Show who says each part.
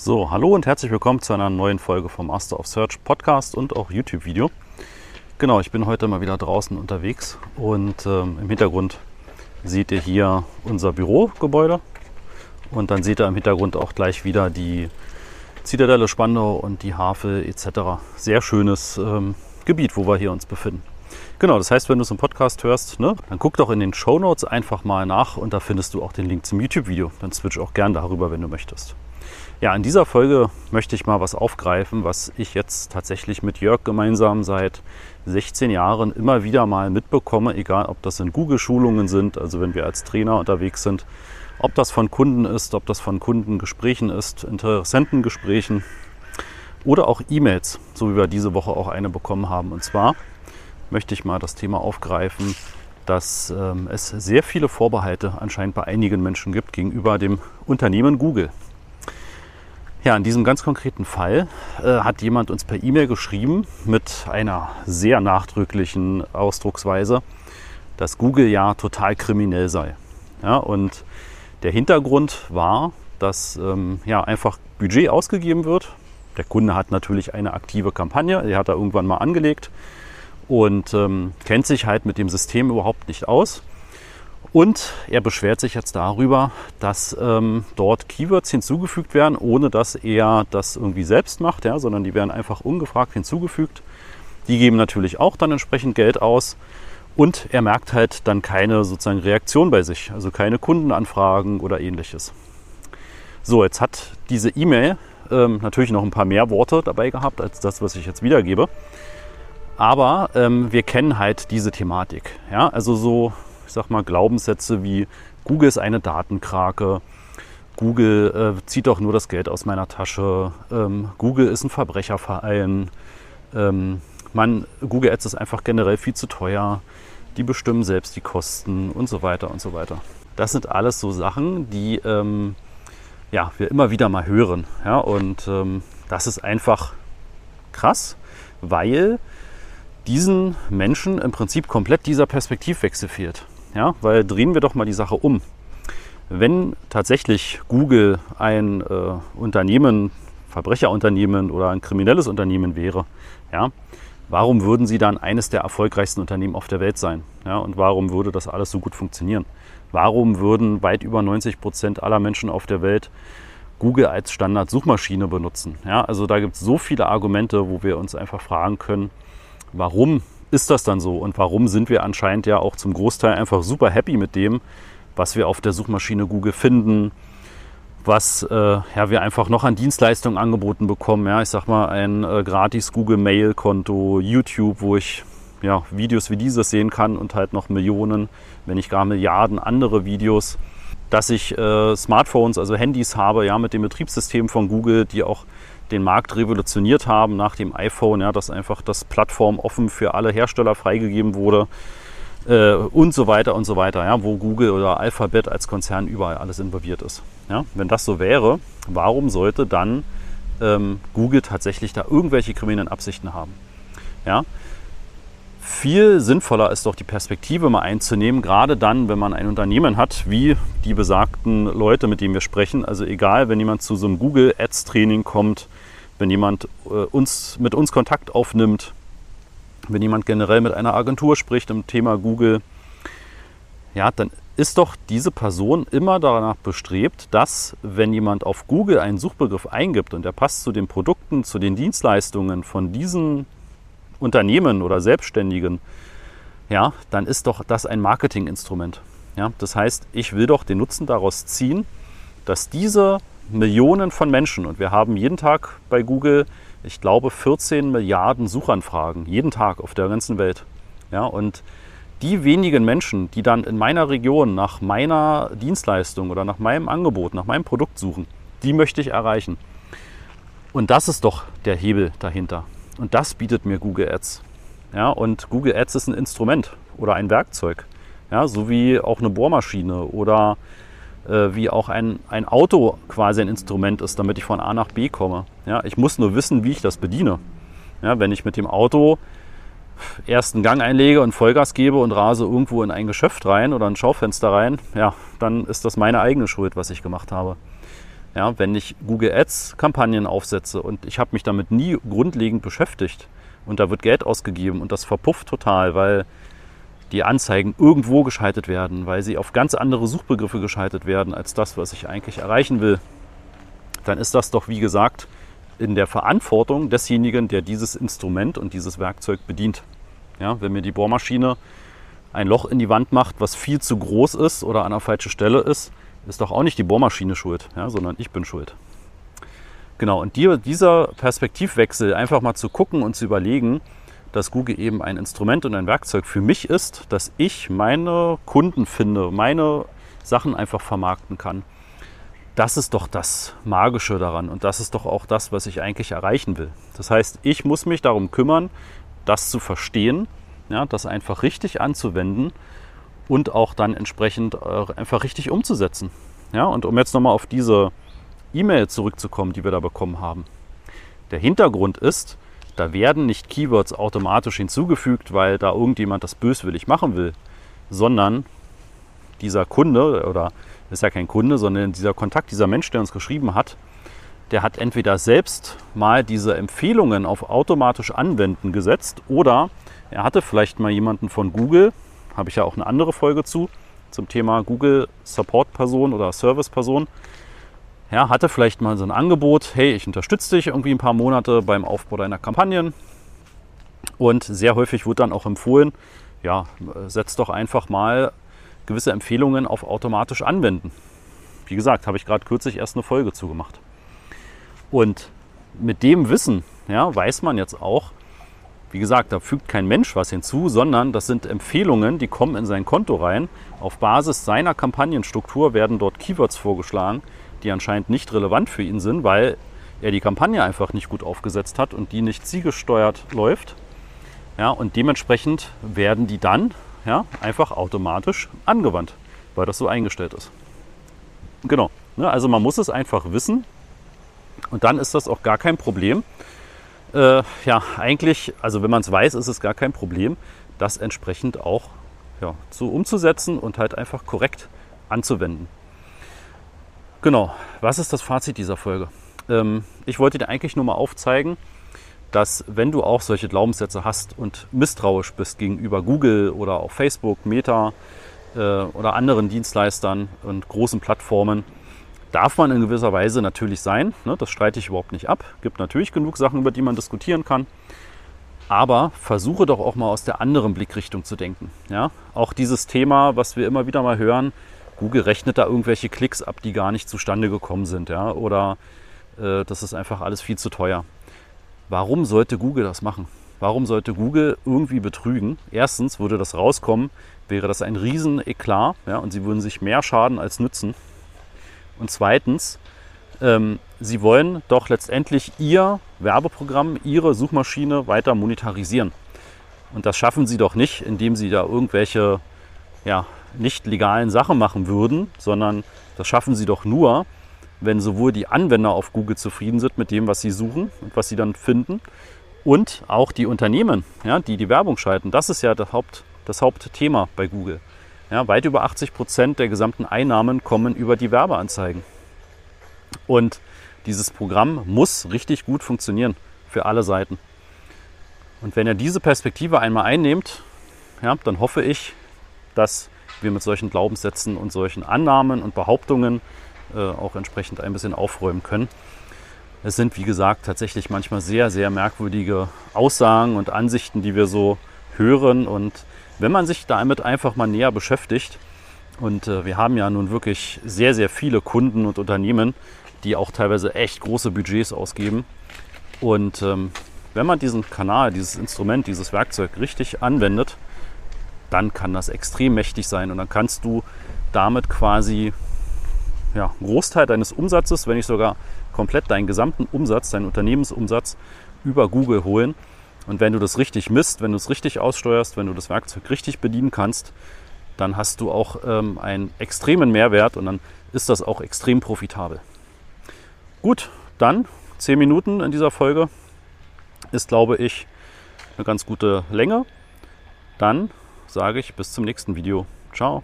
Speaker 1: So, hallo und herzlich willkommen zu einer neuen Folge vom Master of Search Podcast und auch YouTube-Video. Genau, ich bin heute mal wieder draußen unterwegs und ähm, im Hintergrund seht ihr hier unser Bürogebäude und dann seht ihr im Hintergrund auch gleich wieder die Zitadelle Spandau und die Havel etc. Sehr schönes ähm, Gebiet, wo wir hier uns befinden. Genau, das heißt, wenn du so einen Podcast hörst, ne, dann guck doch in den Show Notes einfach mal nach und da findest du auch den Link zum YouTube-Video. Dann switch auch gern darüber, wenn du möchtest. Ja, in dieser Folge möchte ich mal was aufgreifen, was ich jetzt tatsächlich mit Jörg gemeinsam seit 16 Jahren immer wieder mal mitbekomme, egal ob das in Google-Schulungen sind, also wenn wir als Trainer unterwegs sind, ob das von Kunden ist, ob das von Kundengesprächen ist, Interessentengesprächen oder auch E-Mails, so wie wir diese Woche auch eine bekommen haben. Und zwar möchte ich mal das Thema aufgreifen, dass ähm, es sehr viele Vorbehalte anscheinend bei einigen Menschen gibt gegenüber dem Unternehmen Google. Ja, in diesem ganz konkreten Fall äh, hat jemand uns per E-Mail geschrieben mit einer sehr nachdrücklichen Ausdrucksweise, dass Google ja total kriminell sei. Ja, und der Hintergrund war, dass ähm, ja, einfach Budget ausgegeben wird. Der Kunde hat natürlich eine aktive Kampagne, die hat er irgendwann mal angelegt und ähm, kennt sich halt mit dem System überhaupt nicht aus. Und er beschwert sich jetzt darüber, dass ähm, dort Keywords hinzugefügt werden, ohne dass er das irgendwie selbst macht, ja, sondern die werden einfach ungefragt hinzugefügt. Die geben natürlich auch dann entsprechend Geld aus. Und er merkt halt dann keine sozusagen Reaktion bei sich, also keine Kundenanfragen oder ähnliches. So, jetzt hat diese E-Mail ähm, natürlich noch ein paar mehr Worte dabei gehabt als das, was ich jetzt wiedergebe. Aber ähm, wir kennen halt diese Thematik. Ja? Also so ich sag mal, Glaubenssätze wie Google ist eine Datenkrake, Google äh, zieht doch nur das Geld aus meiner Tasche, ähm, Google ist ein Verbrecherverein, ähm, man, Google Ads ist einfach generell viel zu teuer, die bestimmen selbst die Kosten und so weiter und so weiter. Das sind alles so Sachen, die ähm, ja, wir immer wieder mal hören. Ja? Und ähm, das ist einfach krass, weil diesen Menschen im Prinzip komplett dieser Perspektivwechsel fehlt. Ja, weil drehen wir doch mal die Sache um. Wenn tatsächlich Google ein äh, Unternehmen, Verbrecherunternehmen oder ein kriminelles Unternehmen wäre, ja, warum würden sie dann eines der erfolgreichsten Unternehmen auf der Welt sein? Ja, und warum würde das alles so gut funktionieren? Warum würden weit über 90 Prozent aller Menschen auf der Welt Google als Standard-Suchmaschine benutzen? Ja, also da gibt es so viele Argumente, wo wir uns einfach fragen können, warum ist das dann so und warum sind wir anscheinend ja auch zum Großteil einfach super happy mit dem, was wir auf der Suchmaschine Google finden, was äh, ja, wir einfach noch an Dienstleistungen angeboten bekommen. Ja, ich sag mal, ein äh, gratis Google Mail Konto, YouTube, wo ich ja, Videos wie dieses sehen kann und halt noch Millionen, wenn nicht gar Milliarden andere Videos. Dass ich äh, Smartphones, also Handys habe, ja, mit dem Betriebssystem von Google, die auch den Markt revolutioniert haben nach dem iPhone, ja, dass einfach das Plattform offen für alle Hersteller freigegeben wurde äh, und so weiter und so weiter, ja, wo Google oder Alphabet als Konzern überall alles involviert ist. Ja. Wenn das so wäre, warum sollte dann ähm, Google tatsächlich da irgendwelche kriminellen Absichten haben? Ja. Viel sinnvoller ist doch die Perspektive mal einzunehmen, gerade dann, wenn man ein Unternehmen hat, wie die besagten Leute, mit denen wir sprechen. Also egal, wenn jemand zu so einem Google Ads Training kommt, wenn jemand äh, uns, mit uns Kontakt aufnimmt, wenn jemand generell mit einer Agentur spricht im Thema Google, ja, dann ist doch diese Person immer danach bestrebt, dass, wenn jemand auf Google einen Suchbegriff eingibt und der passt zu den Produkten, zu den Dienstleistungen von diesen Unternehmen oder Selbstständigen, ja, dann ist doch das ein Marketinginstrument. Ja, das heißt, ich will doch den Nutzen daraus ziehen, dass diese Millionen von Menschen und wir haben jeden Tag bei Google, ich glaube, 14 Milliarden Suchanfragen, jeden Tag auf der ganzen Welt. Ja, und die wenigen Menschen, die dann in meiner Region nach meiner Dienstleistung oder nach meinem Angebot, nach meinem Produkt suchen, die möchte ich erreichen. Und das ist doch der Hebel dahinter. Und das bietet mir Google Ads. Ja, und Google Ads ist ein Instrument oder ein Werkzeug. Ja, so wie auch eine Bohrmaschine oder äh, wie auch ein, ein Auto quasi ein Instrument ist, damit ich von A nach B komme. Ja, ich muss nur wissen, wie ich das bediene. Ja, wenn ich mit dem Auto ersten Gang einlege und Vollgas gebe und rase irgendwo in ein Geschäft rein oder ein Schaufenster rein, ja, dann ist das meine eigene Schuld, was ich gemacht habe. Ja, wenn ich Google Ads Kampagnen aufsetze und ich habe mich damit nie grundlegend beschäftigt und da wird Geld ausgegeben und das verpufft total, weil die Anzeigen irgendwo geschaltet werden, weil sie auf ganz andere Suchbegriffe geschaltet werden als das, was ich eigentlich erreichen will, dann ist das doch, wie gesagt, in der Verantwortung desjenigen, der dieses Instrument und dieses Werkzeug bedient. Ja, wenn mir die Bohrmaschine ein Loch in die Wand macht, was viel zu groß ist oder an der falschen Stelle ist, ist doch auch nicht die Bohrmaschine schuld, ja, sondern ich bin schuld. Genau, und die, dieser Perspektivwechsel, einfach mal zu gucken und zu überlegen, dass Google eben ein Instrument und ein Werkzeug für mich ist, dass ich meine Kunden finde, meine Sachen einfach vermarkten kann. Das ist doch das Magische daran und das ist doch auch das, was ich eigentlich erreichen will. Das heißt, ich muss mich darum kümmern, das zu verstehen, ja, das einfach richtig anzuwenden und auch dann entsprechend äh, einfach richtig umzusetzen. Ja, und um jetzt nochmal auf diese E-Mail zurückzukommen, die wir da bekommen haben. Der Hintergrund ist, da werden nicht Keywords automatisch hinzugefügt, weil da irgendjemand das böswillig machen will, sondern dieser Kunde oder ist ja kein Kunde, sondern dieser Kontakt, dieser Mensch, der uns geschrieben hat, der hat entweder selbst mal diese Empfehlungen auf automatisch anwenden gesetzt oder er hatte vielleicht mal jemanden von Google, habe ich ja auch eine andere Folge zu, zum Thema Google Support Person oder Service Person, ja, hatte vielleicht mal so ein Angebot, hey, ich unterstütze dich irgendwie ein paar Monate beim Aufbau deiner Kampagnen. Und sehr häufig wird dann auch empfohlen, ja, setz doch einfach mal gewisse Empfehlungen auf automatisch anwenden. Wie gesagt, habe ich gerade kürzlich erst eine Folge zugemacht. Und mit dem Wissen ja, weiß man jetzt auch, wie gesagt, da fügt kein Mensch was hinzu, sondern das sind Empfehlungen, die kommen in sein Konto rein. Auf Basis seiner Kampagnenstruktur werden dort Keywords vorgeschlagen, die anscheinend nicht relevant für ihn sind, weil er die Kampagne einfach nicht gut aufgesetzt hat und die nicht zielgesteuert läuft. Ja, und dementsprechend werden die dann ja, einfach automatisch angewandt, weil das so eingestellt ist. Genau. Ne, also man muss es einfach wissen und dann ist das auch gar kein Problem. Äh, ja, eigentlich, also wenn man es weiß, ist es gar kein Problem, das entsprechend auch ja, so umzusetzen und halt einfach korrekt anzuwenden. Genau, was ist das Fazit dieser Folge? Ähm, ich wollte dir eigentlich nur mal aufzeigen, dass wenn du auch solche Glaubenssätze hast und misstrauisch bist gegenüber Google oder auch Facebook, Meta äh, oder anderen Dienstleistern und großen Plattformen, darf man in gewisser Weise natürlich sein. Ne? Das streite ich überhaupt nicht ab. Gibt natürlich genug Sachen, über die man diskutieren kann. Aber versuche doch auch mal aus der anderen Blickrichtung zu denken. Ja? Auch dieses Thema, was wir immer wieder mal hören, Google rechnet da irgendwelche Klicks ab, die gar nicht zustande gekommen sind. Ja? Oder äh, das ist einfach alles viel zu teuer. Warum sollte Google das machen? Warum sollte Google irgendwie betrügen? Erstens würde das rauskommen, wäre das ein riesen Eklat ja, und sie würden sich mehr schaden als nützen. Und zweitens, ähm, sie wollen doch letztendlich ihr Werbeprogramm, ihre Suchmaschine weiter monetarisieren. Und das schaffen sie doch nicht, indem sie da irgendwelche ja, nicht legalen Sachen machen würden, sondern das schaffen sie doch nur, wenn sowohl die Anwender auf Google zufrieden sind mit dem, was sie suchen und was sie dann finden, und auch die Unternehmen, ja, die die Werbung schalten. Das ist ja das, Haupt, das Hauptthema bei Google. Ja, weit über 80 Prozent der gesamten Einnahmen kommen über die Werbeanzeigen. Und dieses Programm muss richtig gut funktionieren für alle Seiten. Und wenn ihr diese Perspektive einmal einnehmt, ja, dann hoffe ich, dass wir mit solchen Glaubenssätzen und solchen Annahmen und Behauptungen äh, auch entsprechend ein bisschen aufräumen können. Es sind, wie gesagt, tatsächlich manchmal sehr, sehr merkwürdige Aussagen und Ansichten, die wir so hören. Und wenn man sich damit einfach mal näher beschäftigt, und äh, wir haben ja nun wirklich sehr, sehr viele Kunden und Unternehmen, die auch teilweise echt große Budgets ausgeben. Und ähm, wenn man diesen Kanal, dieses Instrument, dieses Werkzeug richtig anwendet, dann kann das extrem mächtig sein. Und dann kannst du damit quasi ja, einen Großteil deines Umsatzes, wenn nicht sogar komplett deinen gesamten Umsatz, deinen Unternehmensumsatz über Google holen. Und wenn du das richtig misst, wenn du es richtig aussteuerst, wenn du das Werkzeug richtig bedienen kannst, dann hast du auch ähm, einen extremen Mehrwert und dann ist das auch extrem profitabel. Gut, dann 10 Minuten in dieser Folge ist, glaube ich, eine ganz gute Länge. Dann sage ich bis zum nächsten Video. Ciao.